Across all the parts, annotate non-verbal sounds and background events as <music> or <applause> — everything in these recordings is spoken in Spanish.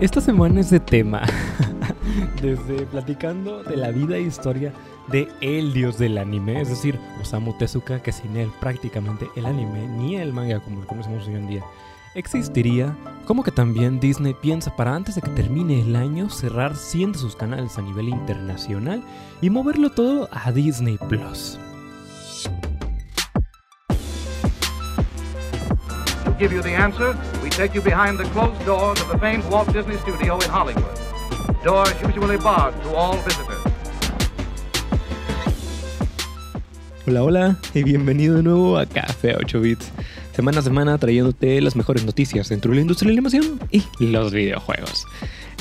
Esta semana es de tema. <laughs> Desde platicando de la vida e historia de el dios del anime, es decir, Osamu Tezuka, que sin él prácticamente el anime ni el manga como lo conocemos hoy en día existiría, como que también Disney piensa para antes de que termine el año cerrar 100 de sus canales a nivel internacional y moverlo todo a Disney Plus. Give you the answer, we take you behind the closed doors of the famed Walt Disney Studio in Hollywood. Doors usually barred to all visitors. Hola, hola y bienvenido de nuevo a Café 8 Bits. Semana a semana trayéndote las mejores noticias dentro de la industria de la animación y los videojuegos.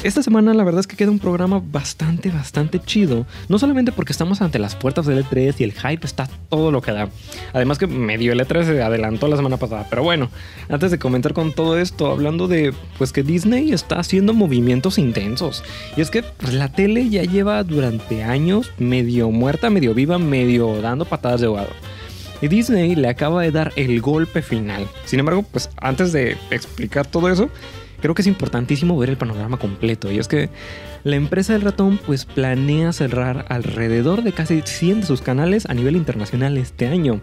Esta semana la verdad es que queda un programa bastante, bastante chido. No solamente porque estamos ante las puertas del E3 y el hype está todo lo que da. Además que medio el E3 se adelantó la semana pasada. Pero bueno, antes de comentar con todo esto, hablando de pues que Disney está haciendo movimientos intensos. Y es que pues, la tele ya lleva durante años medio muerta, medio viva, medio dando patadas de ahogado. Y Disney le acaba de dar el golpe final. Sin embargo, pues antes de explicar todo eso, creo que es importantísimo ver el panorama completo. Y es que la empresa del ratón pues planea cerrar alrededor de casi 100 de sus canales a nivel internacional este año.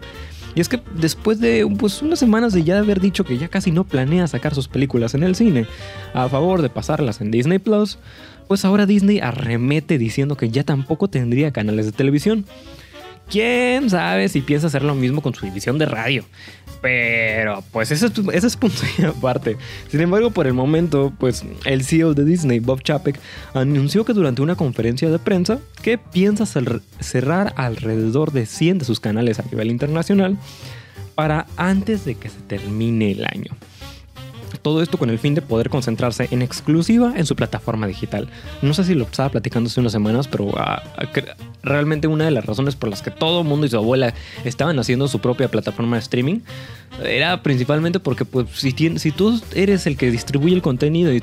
Y es que después de pues, unas semanas de ya haber dicho que ya casi no planea sacar sus películas en el cine a favor de pasarlas en Disney Plus, pues ahora Disney arremete diciendo que ya tampoco tendría canales de televisión. ¿Quién sabe si piensa hacer lo mismo con su división de radio? Pero, pues ese es, punto y <laughs> aparte. Sin embargo, por el momento, pues el CEO de Disney, Bob Chapek, anunció que durante una conferencia de prensa que piensa cerrar alrededor de 100 de sus canales a nivel internacional para antes de que se termine el año. Todo esto con el fin de poder concentrarse en exclusiva en su plataforma digital. No sé si lo estaba platicando hace unas semanas, pero ah, realmente una de las razones por las que todo el mundo y su abuela estaban haciendo su propia plataforma de streaming era principalmente porque pues si, si tú eres el que distribuye el contenido y,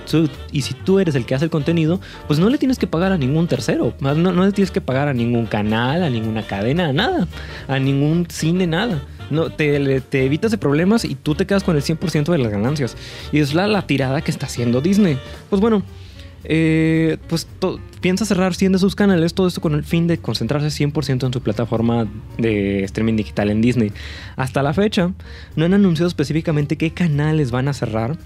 y si tú eres el que hace el contenido, pues no le tienes que pagar a ningún tercero, no, no le tienes que pagar a ningún canal, a ninguna cadena, a nada, a ningún cine, nada no, te, evitas de problemas y tú te quedas con el 100% de las ganancias. Y es la, la tirada que está haciendo Disney. Pues bueno, eh, pues piensa cerrar 100 de sus canales, todo esto con el fin de concentrarse 100% en su plataforma de streaming digital en Disney. Hasta la fecha, no han anunciado específicamente qué canales van a cerrar.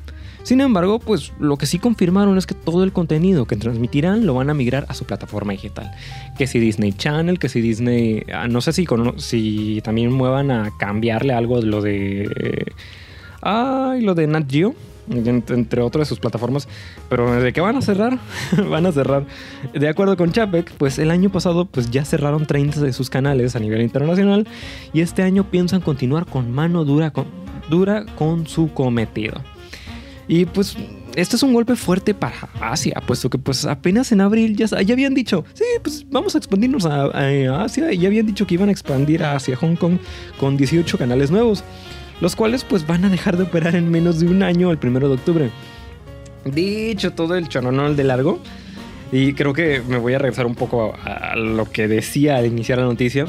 Sin embargo, pues lo que sí confirmaron es que todo el contenido que transmitirán lo van a migrar a su plataforma digital. Que si Disney Channel, que si Disney, ah, no sé si, si también muevan a cambiarle algo de lo de... ay, lo de Nat Geo entre otras de sus plataformas. Pero ¿de qué van a cerrar? <laughs> van a cerrar. De acuerdo con Chapek, pues el año pasado pues ya cerraron 30 de sus canales a nivel internacional y este año piensan continuar con mano dura con su cometido. Y pues este es un golpe fuerte para Asia, puesto que pues apenas en abril ya, ya habían dicho, sí, pues vamos a expandirnos a, a, Asia y ya habían dicho que iban a expandir hacia Hong Kong con 18 canales nuevos los cuales pues van a dejar de operar en menos de un año el primero de octubre. Dicho todo el choronol de largo, y creo que me voy a regresar un poco a lo que decía al iniciar la noticia.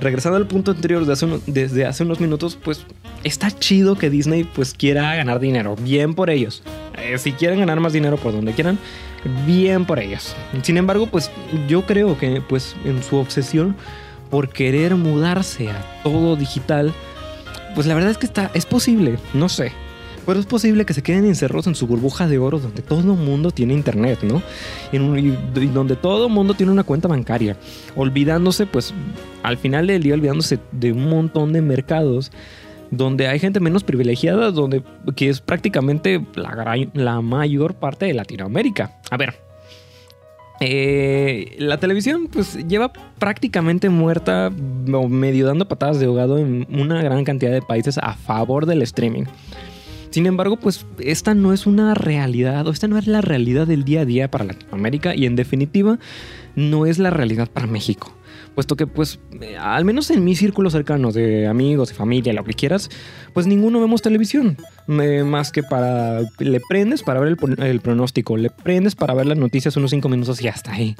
Regresando al punto anterior de hace desde hace unos minutos, pues está chido que Disney pues quiera ganar dinero. Bien por ellos. Eh, si quieren ganar más dinero por donde quieran, bien por ellos. Sin embargo, pues yo creo que pues en su obsesión por querer mudarse a todo digital, pues la verdad es que está, es posible, no sé. Pero es posible que se queden encerrados en su burbuja de oro donde todo el mundo tiene internet, ¿no? y donde todo mundo tiene una cuenta bancaria. Olvidándose, pues, al final del día, olvidándose de un montón de mercados donde hay gente menos privilegiada, donde, que es prácticamente la, la mayor parte de Latinoamérica. A ver, eh, la televisión pues lleva prácticamente muerta o medio dando patadas de ahogado en una gran cantidad de países a favor del streaming. Sin embargo, pues esta no es una realidad o esta no es la realidad del día a día para Latinoamérica y en definitiva no es la realidad para México. puesto que pues eh, al menos en mi círculo cercano de amigos y familia, lo que quieras, pues ninguno vemos televisión, eh, más que para, le prendes para ver el, el, pronóstico, le prendes para ver las noticias unos cinco minutos y hasta ahí.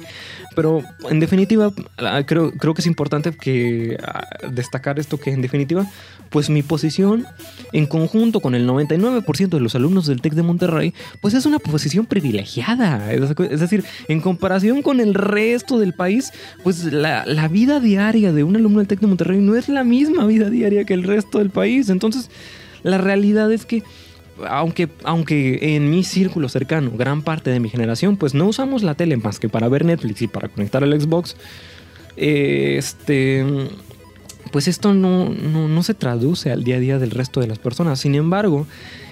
Pero en definitiva, ah, creo, creo que es importante que ah, destacar esto que en definitiva, pues mi posición en conjunto con el 99% de los alumnos del TEC de Monterrey, pues es una posición privilegiada. Es decir, en comparación con el resto del país, pues la, la vida diaria de un alumno del TEC de Monterrey no es la misma vida diaria que el resto del país. Entonces, la realidad es que aunque, aunque en mi círculo cercano, gran parte de mi generación, pues no usamos la tele más que para ver Netflix y para conectar el Xbox, este, pues esto no, no, no, se traduce al día a día del resto de las personas. Sin embargo,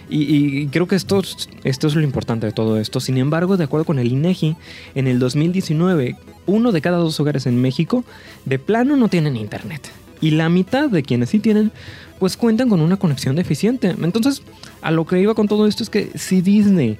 y, y, creo que esto, esto es lo importante de todo esto. Sin embargo, de acuerdo con el INEGI, en el 2019, uno de cada dos hogares en México de plano no tienen internet. Y la mitad de quienes sí tienen, pues cuentan con una conexión deficiente. Entonces, a lo que iba con todo esto es que si Disney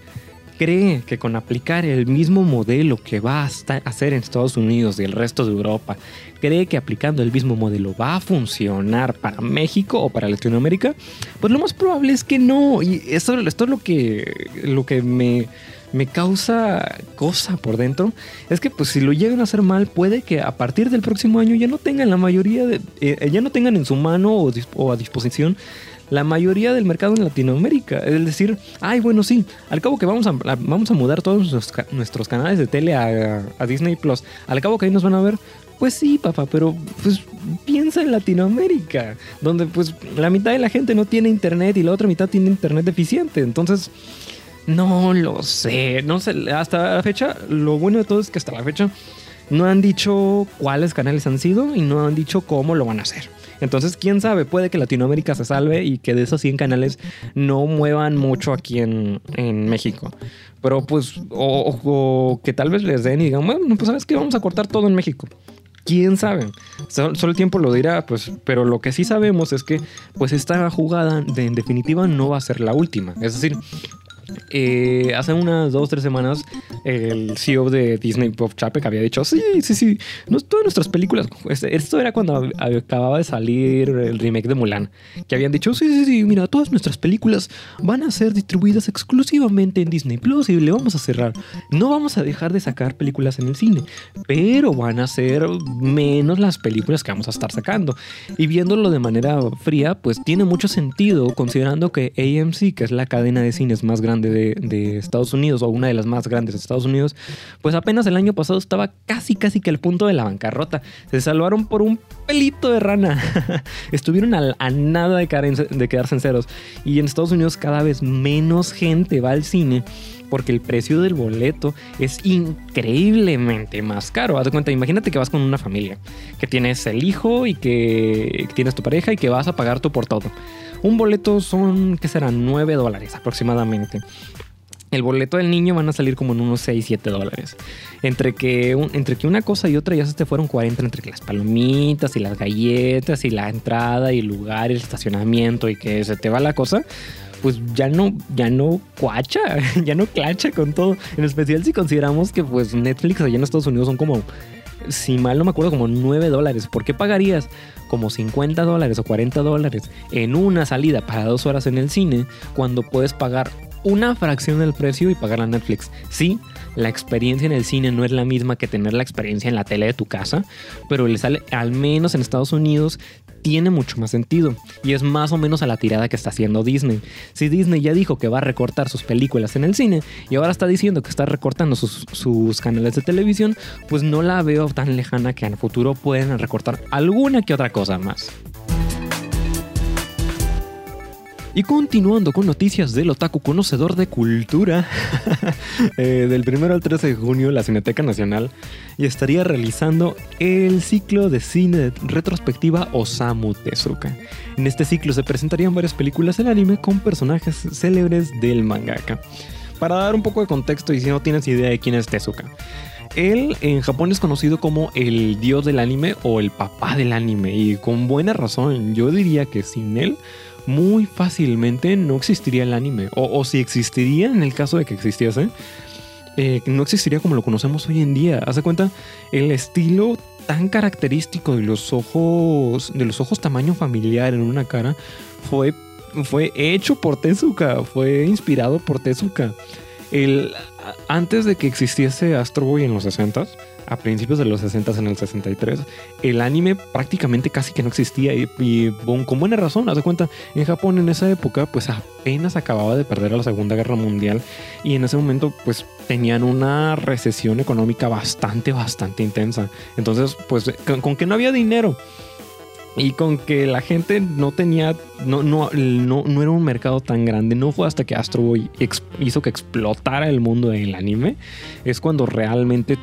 cree que con aplicar el mismo modelo que va a hacer en Estados Unidos y el resto de Europa, cree que aplicando el mismo modelo va a funcionar para México o para Latinoamérica, pues lo más probable es que no. Y esto, esto es lo que, lo que me, me causa cosa por dentro. Es que pues si lo llegan a hacer mal, puede que a partir del próximo año ya no tengan la mayoría de... Eh, ya no tengan en su mano o, a disposición la mayoría del mercado en Latinoamérica. Es decir, ay, bueno, sí, al cabo que vamos a, vamos a mudar todos nuestros, nuestros canales de tele a, a, Disney Plus, al cabo que ahí nos van a ver. Pues sí, papá, pero pues piensa en Latinoamérica, donde pues la mitad de la gente no tiene internet y la otra mitad tiene internet deficiente. Entonces, no lo sé, no sé, hasta la fecha, lo bueno de todo es que hasta la fecha no han dicho cuáles canales han sido y no han dicho cómo lo van a hacer. Entonces, quién sabe, puede que Latinoamérica se salve y que de esos 100 canales no muevan mucho aquí en, México. Pero pues, o, que tal vez les den y digan, bueno, pues sabes que vamos a cortar todo en México. quién sabe. Solo, solo, el tiempo lo dirá, pues, pero lo que sí sabemos es que, pues, esta jugada de, en definitiva no va a ser la última. Es decir, eh, hace unas dos, tres semanas, el CEO de Disney, Bob Chapek, había dicho: Sí, sí, sí, no, todas nuestras películas. Esto era cuando acababa de salir el remake de Mulan. Que habían dicho: Sí, sí, sí, mira, todas nuestras películas van a ser distribuidas exclusivamente en Disney Plus y le vamos a cerrar. No vamos a dejar de sacar películas en el cine, pero van a ser menos las películas que vamos a estar sacando. Y viéndolo de manera fría, pues tiene mucho sentido, considerando que AMC, que es la cadena de cines más grande, de, de, Estados Unidos o una de las más grandes de Estados Unidos, pues apenas el año pasado estaba casi casi que al punto de la bancarrota. Se salvaron por un pelito de rana. <laughs> Estuvieron a, a nada de, de quedarse en ceros. Y en Estados Unidos cada vez menos gente va al cine porque el precio del boleto es increíblemente más caro. Haz de cuenta, imagínate que vas con una familia, que tienes el hijo y que tienes tu pareja y que vas a pagar tú por todo. Un boleto son, ¿qué serán? 9 dólares aproximadamente. El boleto del niño van a salir como en unos 6, 7 dólares. Entre que, entre que una cosa y otra ya se te fueron 40 entre que las palomitas y las galletas y la entrada y el lugar el estacionamiento y que se te va la cosa pues ya no, ya no cuacha, <laughs> ya no clacha con todo. En especial si consideramos que pues Netflix allá en Estados Unidos son como, si mal no me acuerdo, como 9 dólares. ¿Por qué pagarías como 50 dólares o 40 dólares en una salida para dos horas en el cine cuando puedes pagar una fracción del precio y pagar a Netflix? Sí, la experiencia en el cine no es la misma que tener la experiencia en la tele de tu casa, pero le sale, al menos en Estados Unidos, tiene mucho más sentido y es más o menos a la tirada que está haciendo Disney. Si Disney ya dijo que va a recortar sus películas en el cine y ahora está diciendo que está recortando sus, canales de televisión, pues no la veo tan lejana que en el futuro pueden recortar alguna que otra cosa más. Y continuando con noticias del otaku conocedor de cultura, <laughs> eh, del 1 al 13 de junio la Cineteca Nacional y estaría realizando el ciclo de cine retrospectiva Osamu Tezuka. En este ciclo se presentarían varias películas del anime con personajes célebres del mangaka. Para dar un poco de contexto y si no tienes idea de quién es Tezuka. Él en Japón es conocido como el dios del anime o el papá del anime y con buena razón yo diría que sin él muy fácilmente no existiría el anime. O, si existiría, en el caso de que existiese, eh, no existiría como lo conocemos hoy en día. Haz de cuenta, el estilo tan característico de los ojos, de los ojos tamaño familiar en una cara, fue, fue hecho por Tezuka, fue inspirado por Tezuka. El, antes de que existiese Astro Boy en los 60s, a principios de los 60 en el 63, el anime prácticamente casi que no existía y, con buena razón, haz de cuenta, en Japón en esa época pues apenas acababa de perder a la Segunda Guerra Mundial y en ese momento pues tenían una recesión económica bastante, bastante intensa. Entonces pues con, que no había dinero y con que la gente no tenía, no, no, no, no, era un mercado tan grande, no fue hasta que Astro Boy hizo que explotara el mundo del anime, es cuando realmente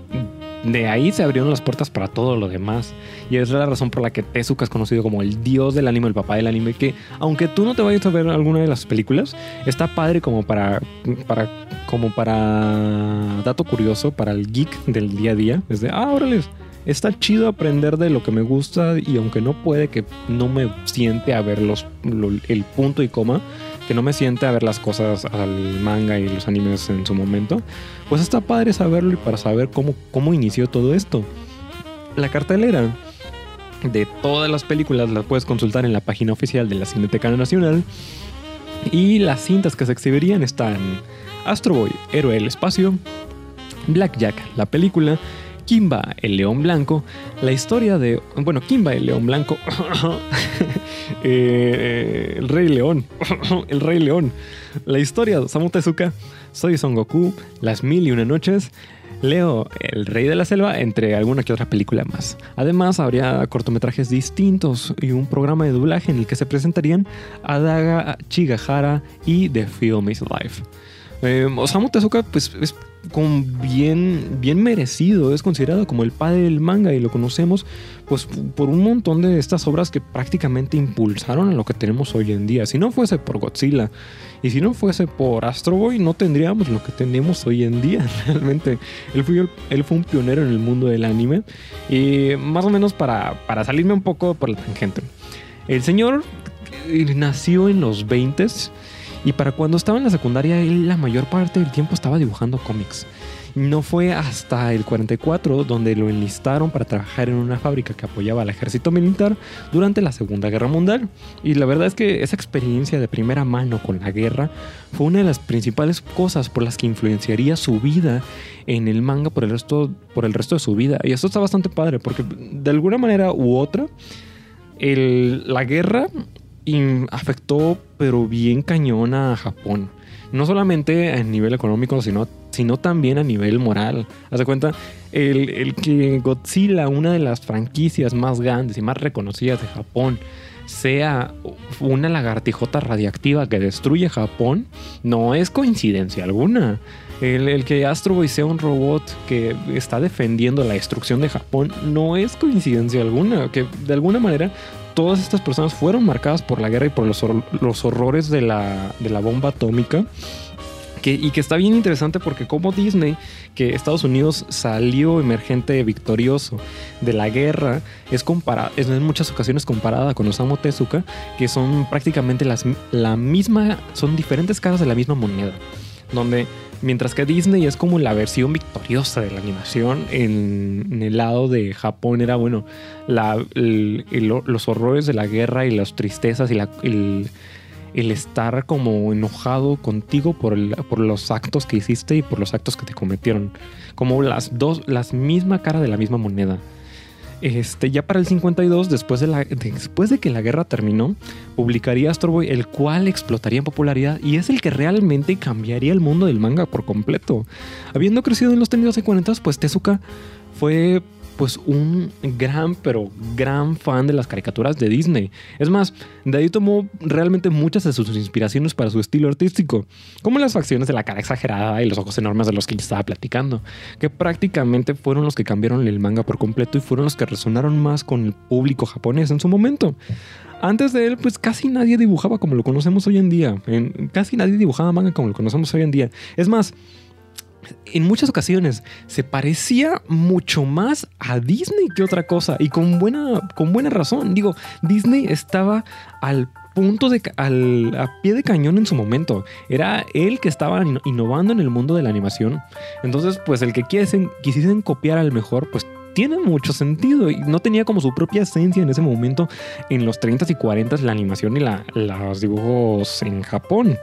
de ahí se abrieron las puertas para todo lo demás. Y es la razón por la que Tezuka es conocido como el dios del anime, el papá del anime, que aunque tú no te vayas a ver alguna de las películas, está padre como para, para, como para dato curioso, para el geek del día a día. Es de, ah, órale, está chido aprender de lo que me gusta y aunque no puede que no me siente a ver los, el punto y coma, que no me siente a ver las cosas al manga y los animes en su momento, pues está padre saberlo y para saber cómo, cómo inició todo esto. La cartelera de todas las películas las puedes consultar en la página oficial de la Cineteca Nacional. Y las cintas que se exhibirían están Astro Boy, Héroe del Espacio, Blackjack, la película, Kimba, el león blanco, la historia de, bueno, Kimba, el león blanco, <laughs> eh, el rey león, <laughs> el rey león, la historia de Osamu Tezuka, soy Son Goku, las mil y una noches, Leo, el rey de la selva, entre alguna que otra película más. Además, habría cortometrajes distintos y un programa de doblaje en el que se presentarían Adaga Chigahara y The Film is Life. Eh, Osamu Tezuka, pues es con bien, bien merecido. Es considerado como el padre del manga y lo conocemos pues por un montón de estas obras que prácticamente impulsaron lo que tenemos hoy en día. Si no fuese por Godzilla y si no fuese por Astro Boy, no tendríamos lo que tenemos hoy en día. <laughs> Realmente, él fue, él fue un pionero en el mundo del anime. Y más o menos para, para salirme un poco por la tangente. El señor nació en los 20s y para cuando estaba en la secundaria, él la mayor parte del tiempo estaba dibujando cómics. No fue hasta el 44 donde lo enlistaron para trabajar en una fábrica que apoyaba al ejército militar durante la Segunda Guerra Mundial. Y la verdad es que esa experiencia de primera mano con la guerra fue una de las principales cosas por las que influenciaría su vida en el manga por el resto, por el resto de su vida. Y esto está bastante padre porque de alguna manera u otra, la guerra afectó pero bien cañón a Japón. No solamente a nivel económico, sino, sino también a nivel moral. Haz de cuenta, el, el que Godzilla, una de las franquicias más grandes y más reconocidas de Japón, sea una lagartijota radiactiva que destruye Japón, no es coincidencia alguna. El, el, que Astro Boy sea un robot que está defendiendo la destrucción de Japón no es coincidencia alguna, que de alguna manera todas estas personas fueron marcadas por la guerra y por los, los horrores de la, de la bomba atómica. Que, y que está bien interesante porque como Disney, que Estados Unidos salió emergente victorioso de la guerra, es, comparada, es en muchas ocasiones comparada con Osamu Tezuka, que son prácticamente las, la misma, son diferentes caras de la misma moneda, donde Mientras que Disney es como la versión victoriosa de la animación. En, el lado de Japón era, bueno, los horrores de la guerra y las tristezas y el, estar como enojado contigo por, por los actos que hiciste y por los actos que te cometieron. Como las dos, las misma cara de la misma moneda. Este, ya para el 52, después de, la, después de que la guerra terminó, publicaría Astro Boy, el cual explotaría en popularidad y es el que realmente cambiaría el mundo del manga por completo. Habiendo crecido en los tenidos y 40, pues Tezuka fue pues un gran, pero gran fan de las caricaturas de Disney. Es más, de ahí tomó realmente muchas de sus inspiraciones para su estilo artístico, como las facciones de la cara exagerada y los ojos enormes de los que yo estaba platicando, que prácticamente fueron los que cambiaron el manga por completo y fueron los que resonaron más con el público japonés en su momento. Antes de él, pues casi nadie dibujaba como lo conocemos hoy en día. casi nadie dibujaba manga como lo conocemos hoy en día. Es más, en muchas ocasiones se parecía mucho más a Disney que otra cosa y con buena, con buena razón. Digo, Disney estaba al punto de al, a pie de cañón en su momento. Era él que estaba innovando en el mundo de la animación. Entonces, pues el que quisiesen, copiar al mejor, pues tiene mucho sentido y no tenía como su propia esencia en ese momento en los 30s y 40s la animación y los dibujos en Japón.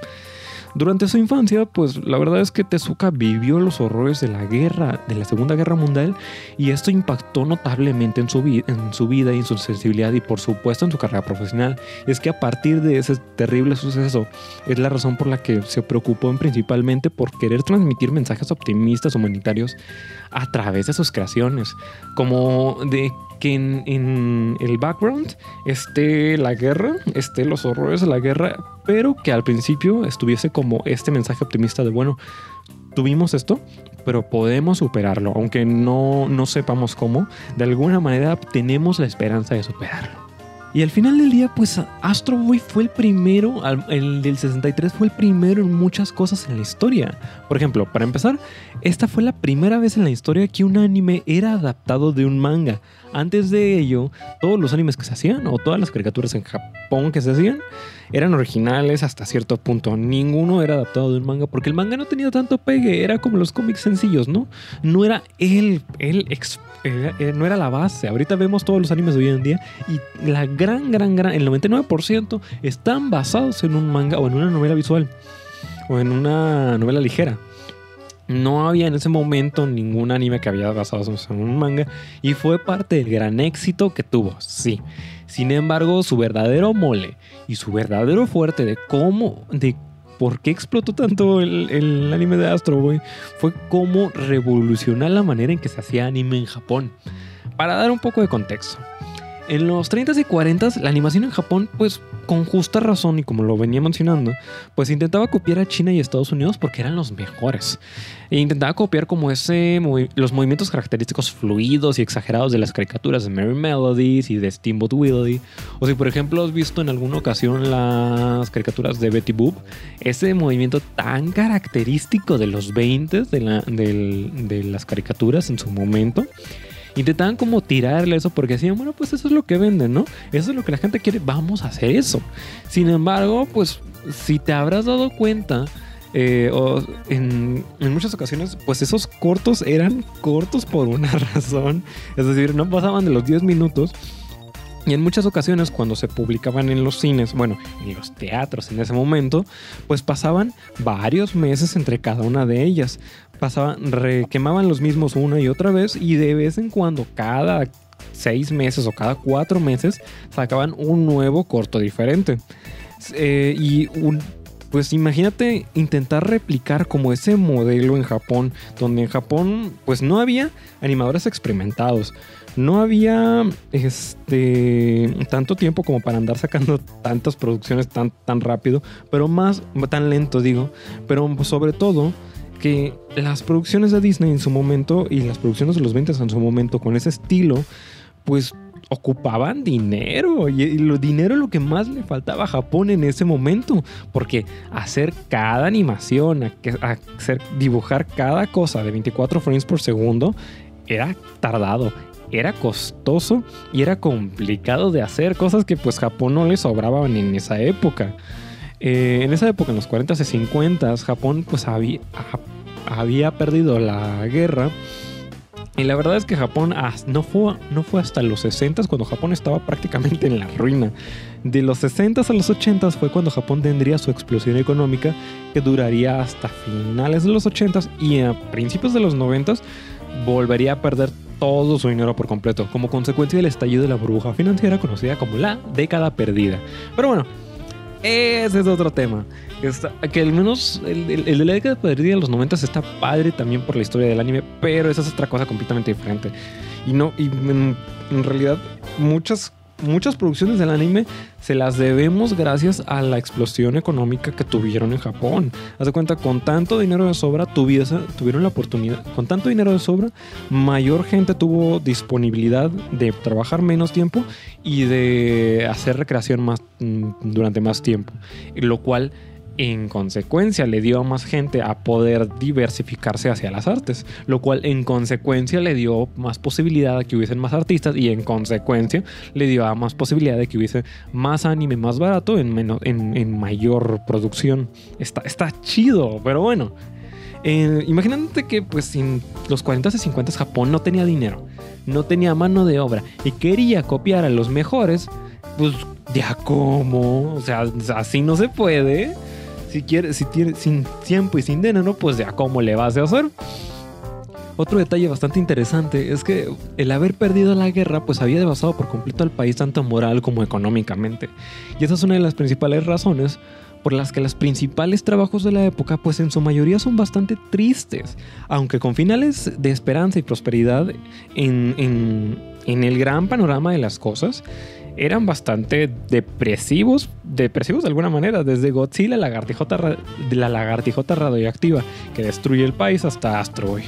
Durante su infancia, pues la verdad es que Tezuka vivió los horrores de la guerra, de la Segunda Guerra Mundial, y esto impactó notablemente en su, en su vida y en su sensibilidad y por supuesto en su carrera profesional. Es que a partir de ese terrible suceso es la razón por la que se preocupó principalmente por querer transmitir mensajes optimistas humanitarios a través de sus creaciones, como de que en, el background esté la guerra, esté los horrores de la guerra, pero que al principio estuviese como este mensaje optimista de, bueno, tuvimos esto, pero podemos superarlo, aunque no, no sepamos cómo, de alguna manera tenemos la esperanza de superarlo. Y al final del día, pues Astro Boy fue el primero, el del 63 fue el primero en muchas cosas en la historia. Por ejemplo, para empezar, esta fue la primera vez en la historia que un anime era adaptado de un manga. Antes de ello, todos los animes que se hacían o todas las caricaturas en Japón que se hacían eran originales hasta cierto punto. Ninguno era adaptado de un manga porque el manga no tenía tanto pegue, era como los cómics sencillos, ¿no? No era el, el eh, no era la base. Ahorita vemos todos los animes de hoy en día y la gran, gran, gran, el 99% están basados en un manga o en una novela visual o en una novela ligera. No había en ese momento ningún anime que había basado en un manga y fue parte del gran éxito que tuvo, sí. Sin embargo, su verdadero mole y su verdadero fuerte de cómo, de por qué explotó tanto el, anime de Astro Boy fue cómo revolucionó la manera en que se hacía anime en Japón. Para dar un poco de contexto. En los 30s y 40s, la animación en Japón, pues con justa razón y como lo venía mencionando, pues intentaba copiar a China y Estados Unidos porque eran los mejores. E intentaba copiar como ese los movimientos característicos fluidos y exagerados de las caricaturas de Merry Melodies y de Steamboat Willie. O si por ejemplo has visto en alguna ocasión las caricaturas de Betty Boop, ese movimiento tan característico de los 20 de, de las caricaturas en su momento intentaban como tirarle eso porque decían, bueno, pues eso es lo que venden, ¿no? Eso es lo que la gente quiere, vamos a hacer eso. Sin embargo, pues si te habrás dado cuenta, eh, o en, en, muchas ocasiones, pues esos cortos eran cortos por una <laughs> razón. Es decir, no pasaban de los 10 minutos. Y en muchas ocasiones cuando se publicaban en los cines, bueno, en los teatros en ese momento, pues pasaban varios meses entre cada una de ellas. Pasaban, requemaban los mismos una y otra vez y de vez en cuando, cada seis meses o cada cuatro meses, sacaban un nuevo corto diferente. Eh, y pues imagínate intentar replicar como ese modelo en Japón, donde en Japón pues no había animadores experimentados, no había este tanto tiempo como para andar sacando tantas producciones tan, tan rápido, pero más tan lento digo, pero sobre todo que las producciones de Disney en su momento y las producciones de los 20 en su momento con ese estilo, pues ocupaban dinero. Y el dinero lo que más le faltaba a Japón en ese momento porque hacer cada animación hacer dibujar cada cosa de 24 frames por segundo era tardado era costoso y era complicado de hacer cosas que pues Japón no le sobraban en esa época eh, en esa época en los 40s y 50s Japón pues había, había perdido la guerra y la verdad es que Japón no fue, no fue hasta los 60 cuando Japón estaba prácticamente en la ruina. De los 60 a los 80 fue cuando Japón tendría su explosión económica que duraría hasta finales de los 80 y a principios de los 90 volvería a perder todo su dinero por completo, como consecuencia del estallido de la burbuja financiera conocida como la década perdida. Pero bueno, ese es otro tema. que al menos el, de la década de los 90 está padre también por la historia del anime, pero esa es otra cosa completamente diferente. Y no, y en realidad muchas muchas producciones del anime se las debemos gracias a la explosión económica que tuvieron en Japón. Haz de cuenta, con tanto dinero de sobra, tuvieron la oportunidad, con tanto dinero de sobra, mayor gente tuvo disponibilidad de trabajar menos tiempo y de hacer recreación más, mm, durante más tiempo. Lo cual en consecuencia le dio a más gente a poder diversificarse hacia las artes, lo cual en consecuencia le dio más posibilidad de que hubiesen más artistas y en consecuencia le dio a más posibilidad de que hubiese más anime más barato en, en, mayor producción. Está, está chido, pero bueno. Eh, imagínate que pues en los 40 y 50 Japón no tenía dinero, no tenía mano de obra y quería copiar a los mejores, pues ya cómo, o sea, así no se puede. Si quiere, si tiene sin tiempo y sin dinero, pues ya cómo le vas a hacer. Otro detalle bastante interesante es que el haber perdido la guerra pues había devastado por completo al país tanto moral como económicamente. Y esa es una de las principales razones por las que los principales trabajos de la época pues en su mayoría son bastante tristes, aunque con finales de esperanza y prosperidad en, en el gran panorama de las cosas eran bastante depresivos, depresivos de alguna manera, desde Godzilla, la lagartijota, la lagartijota radioactiva que destruye el país hasta Astro Boy.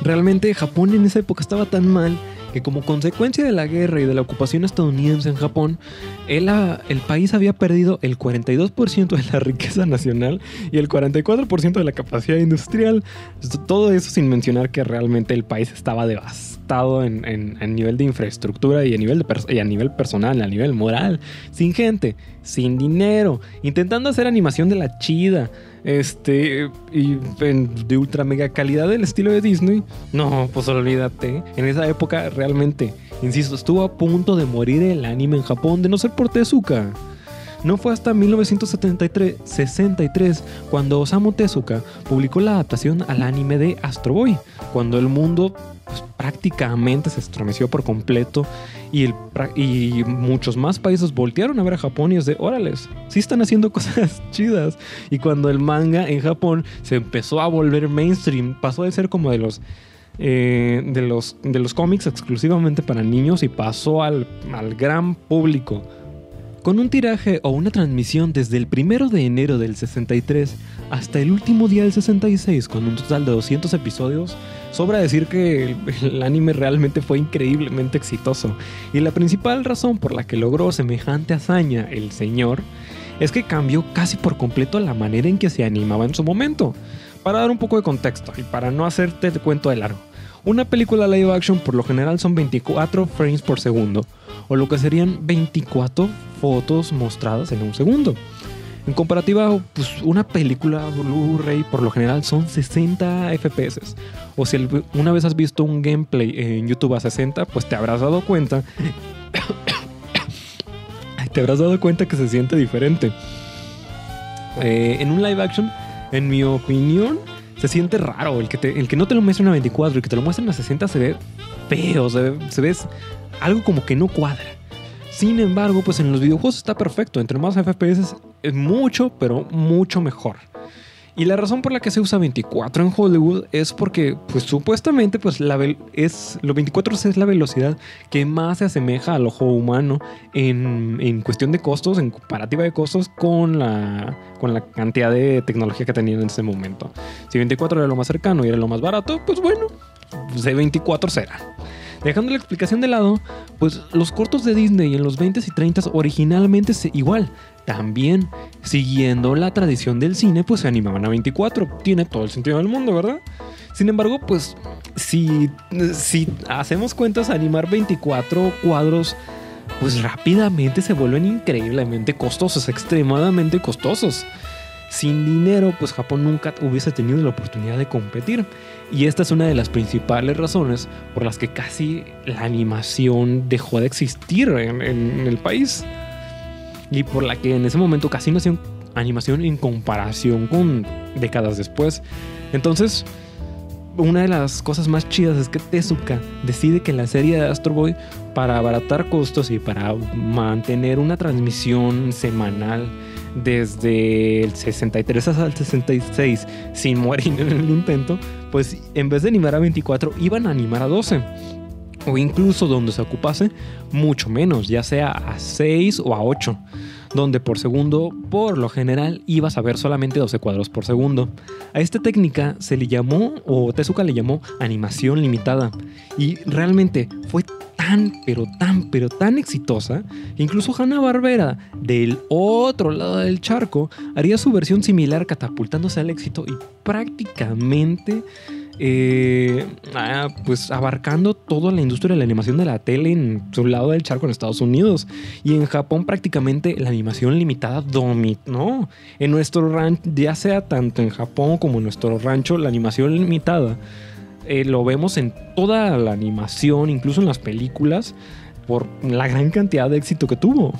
Realmente Japón en esa época estaba tan mal que como consecuencia de la guerra y de la ocupación estadounidense en Japón, el, país había perdido el 42% de la riqueza nacional y el 44% de la capacidad industrial. Todo eso sin mencionar que realmente el país estaba devastado en, nivel de infraestructura y a nivel, y a nivel personal, a nivel moral, sin gente, sin dinero, intentando hacer animación de la chida este, y de ultra mega calidad del estilo de Disney, no, pues olvídate. En esa época realmente, insisto, estuvo a punto de morir el anime en Japón de no ser por Tezuka. No fue hasta 1973 63, cuando Osamu Tezuka publicó la adaptación al anime de Astro Boy, cuando el mundo pues, prácticamente se estremeció por completo y, muchos más países voltearon a ver a Japón y es de, órales, sí están haciendo <laughs> cosas chidas. Y cuando el manga en Japón se empezó a volver mainstream, pasó de ser como de los... Eh, de, los, de los cómics exclusivamente para niños y pasó al, al gran público con un tiraje o una transmisión desde el 1 de enero del 63 hasta el último día del 66 con un total de 200 episodios, sobra decir que el, anime realmente fue increíblemente exitoso. Y la principal razón por la que logró semejante hazaña el señor es que cambió casi por completo la manera en que se animaba en su momento. Para dar un poco de contexto y para no hacerte el cuento de largo. Una película live action por lo general son 24 frames por segundo, o lo que serían 24 fotos mostradas en un segundo. En comparativa, pues una película Blu-ray por lo general son 60 FPS. O si una vez has visto un gameplay en YouTube a 60, pues te habrás dado cuenta. <coughs> te habrás dado cuenta que se siente diferente. Eh, en un live action, en mi opinión, se siente raro. El que, el que no te lo muestren a 24 y que te lo muestren a 60 se ve feo, se, se ve algo como que no cuadra. Sin embargo, pues en los videojuegos está perfecto. Entre más FPS es mucho, pero mucho mejor. Y la razón por la que se usa 24 en Hollywood es porque, pues supuestamente, pues la es, lo 24 es la velocidad que más se asemeja al ojo humano en, en, cuestión de costos, en comparativa de costos con la, con la cantidad de tecnología que tenían en ese momento. Si 24 era lo más cercano y era lo más barato, pues bueno, C24 será. Dejando la explicación de lado, pues los cortos de Disney en los 20s y 30s originalmente igual, también siguiendo la tradición del cine, pues se animaban a 24. Tiene todo el sentido del mundo, ¿verdad? Sin embargo, pues si, si hacemos cuentas, animar 24 cuadros, pues rápidamente se vuelven increíblemente costosos, extremadamente costosos sin dinero, pues Japón nunca hubiese tenido la oportunidad de competir. Y esta es una de las principales razones por las que casi la animación dejó de existir en, el país. Y por la que en ese momento casi no hacían animación en comparación con décadas después. Entonces, una de las cosas más chidas es que Tezuka decide que la serie de Astro Boy, para abaratar costos y para mantener una transmisión semanal, desde el 63 hasta el 66 sin morir <laughs> en el intento, pues en vez de animar a 24 iban a animar a 12. O incluso donde se ocupase mucho menos, ya sea a 6 o a 8 donde por segundo, por lo general, ibas a ver solamente 12 cuadros por segundo. A esta técnica se le llamó, o Tezuka le llamó, animación limitada. Y realmente fue tan, pero tan, pero tan exitosa, incluso Hanna-Barbera, del otro lado del charco, haría su versión similar catapultándose al éxito y prácticamente eh, ah, pues abarcando toda la industria de la animación de la tele en su lado del charco en Estados Unidos. Y en Japón prácticamente la animación limitada dominó. En nuestro rancho, ya sea tanto en Japón como en nuestro rancho, la animación limitada eh, lo vemos en toda la animación, incluso en las películas, por la gran cantidad de éxito que tuvo.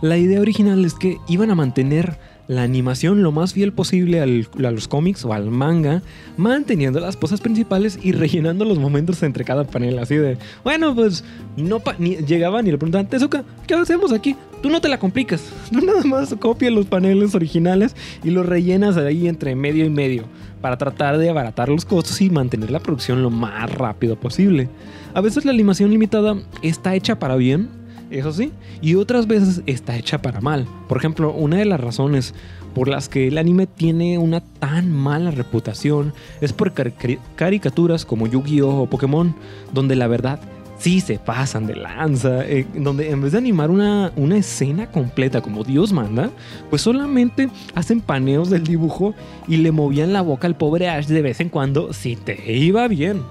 La idea original es que iban a mantener la animación lo más fiel posible a los cómics o al manga, manteniendo las poses principales y rellenando los momentos entre cada panel. Así de, bueno, pues no ni, llegaban y le preguntaban, Tezuka, ¿qué hacemos aquí? Tú no te la complicas. <laughs> Tú nada más copias los paneles originales y los rellenas ahí entre medio y medio para tratar de abaratar los costos y mantener la producción lo más rápido posible. A veces la animación limitada está hecha para bien, eso sí, y otras veces está hecha para mal. Por ejemplo, una de las razones por las que el anime tiene una tan mala reputación es por car- cari- caricaturas como Yu-Gi-Oh o Pokémon, donde la verdad sí se pasan de lanza, eh, donde en vez de animar una, una escena completa como Dios manda, pues solamente hacen paneos del dibujo y le movían la boca al pobre Ash de vez en cuando si te iba bien.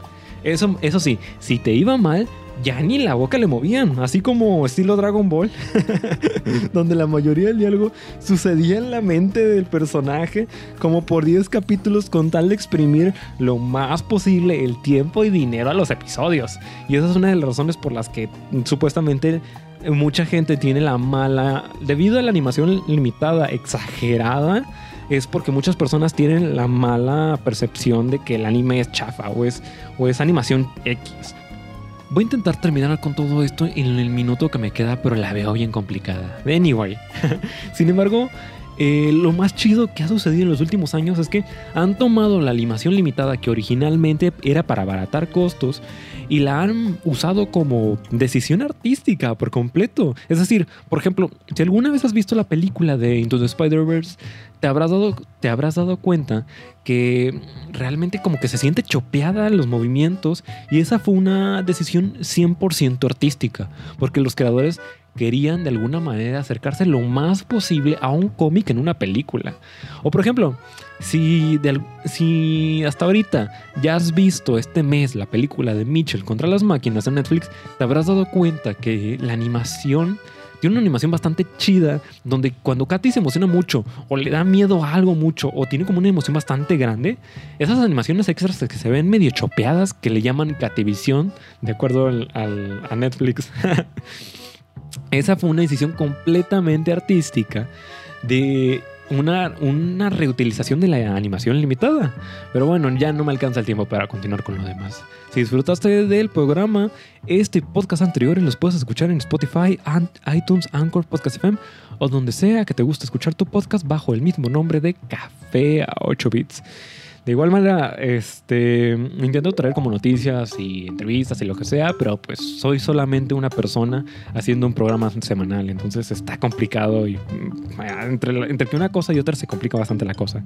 Eso, eso sí, si te iba mal, ya ni la boca le movían, así como estilo Dragon Ball, <laughs> donde la mayoría del diálogo sucedía en la mente del personaje, como por 10 capítulos con tal de exprimir lo más posible el tiempo y dinero a los episodios. Y esa es una de las razones por las que supuestamente mucha gente tiene la mala, debido a la animación limitada, exagerada, es porque muchas personas tienen la mala percepción de que el anime es chafa o es, o es animación X. Voy a intentar terminar con todo esto en el minuto que me queda, pero la veo bien complicada. Anyway, <laughs> sin embargo, eh, lo más chido que ha sucedido en los últimos años es que han tomado la animación limitada que originalmente era para abaratar costos y la han usado como decisión artística por completo. Es decir, por ejemplo, si alguna vez has visto la película de Into the Spider-Verse, te habrás dado, te habrás dado cuenta que realmente como que se siente chopeada en los movimientos y esa fue una decisión 100% artística, porque los creadores querían de alguna manera acercarse lo más posible a un cómic en una película. O por ejemplo, si, de si hasta ahorita ya has visto este mes la película de Mitchell contra las máquinas en Netflix, te habrás dado cuenta que la animación tiene una animación bastante chida, donde cuando Katy se emociona mucho, o le da miedo a algo mucho, o tiene como una emoción bastante grande, esas animaciones extras que se ven medio chopeadas, que le llaman Cativisión, de acuerdo al- a Netflix. <laughs> Esa fue una decisión completamente artística de una, una reutilización de la animación limitada. Pero bueno, ya no me alcanza el tiempo para continuar con lo demás. Si disfrutaste del programa, este podcast anteriores los puedes escuchar en Spotify, iTunes, Anchor, Podcast FM o donde sea que te guste escuchar tu podcast bajo el mismo nombre de Café a 8 bits. De igual manera, este, intento traer como noticias y entrevistas y lo que sea, pero pues soy solamente una persona haciendo un programa semanal, entonces está complicado y mm, entre, entre una cosa y otra se complica bastante la cosa.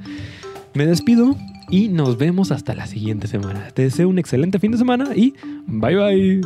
Me despido y nos vemos hasta la siguiente semana. Te deseo un excelente fin de semana y bye bye.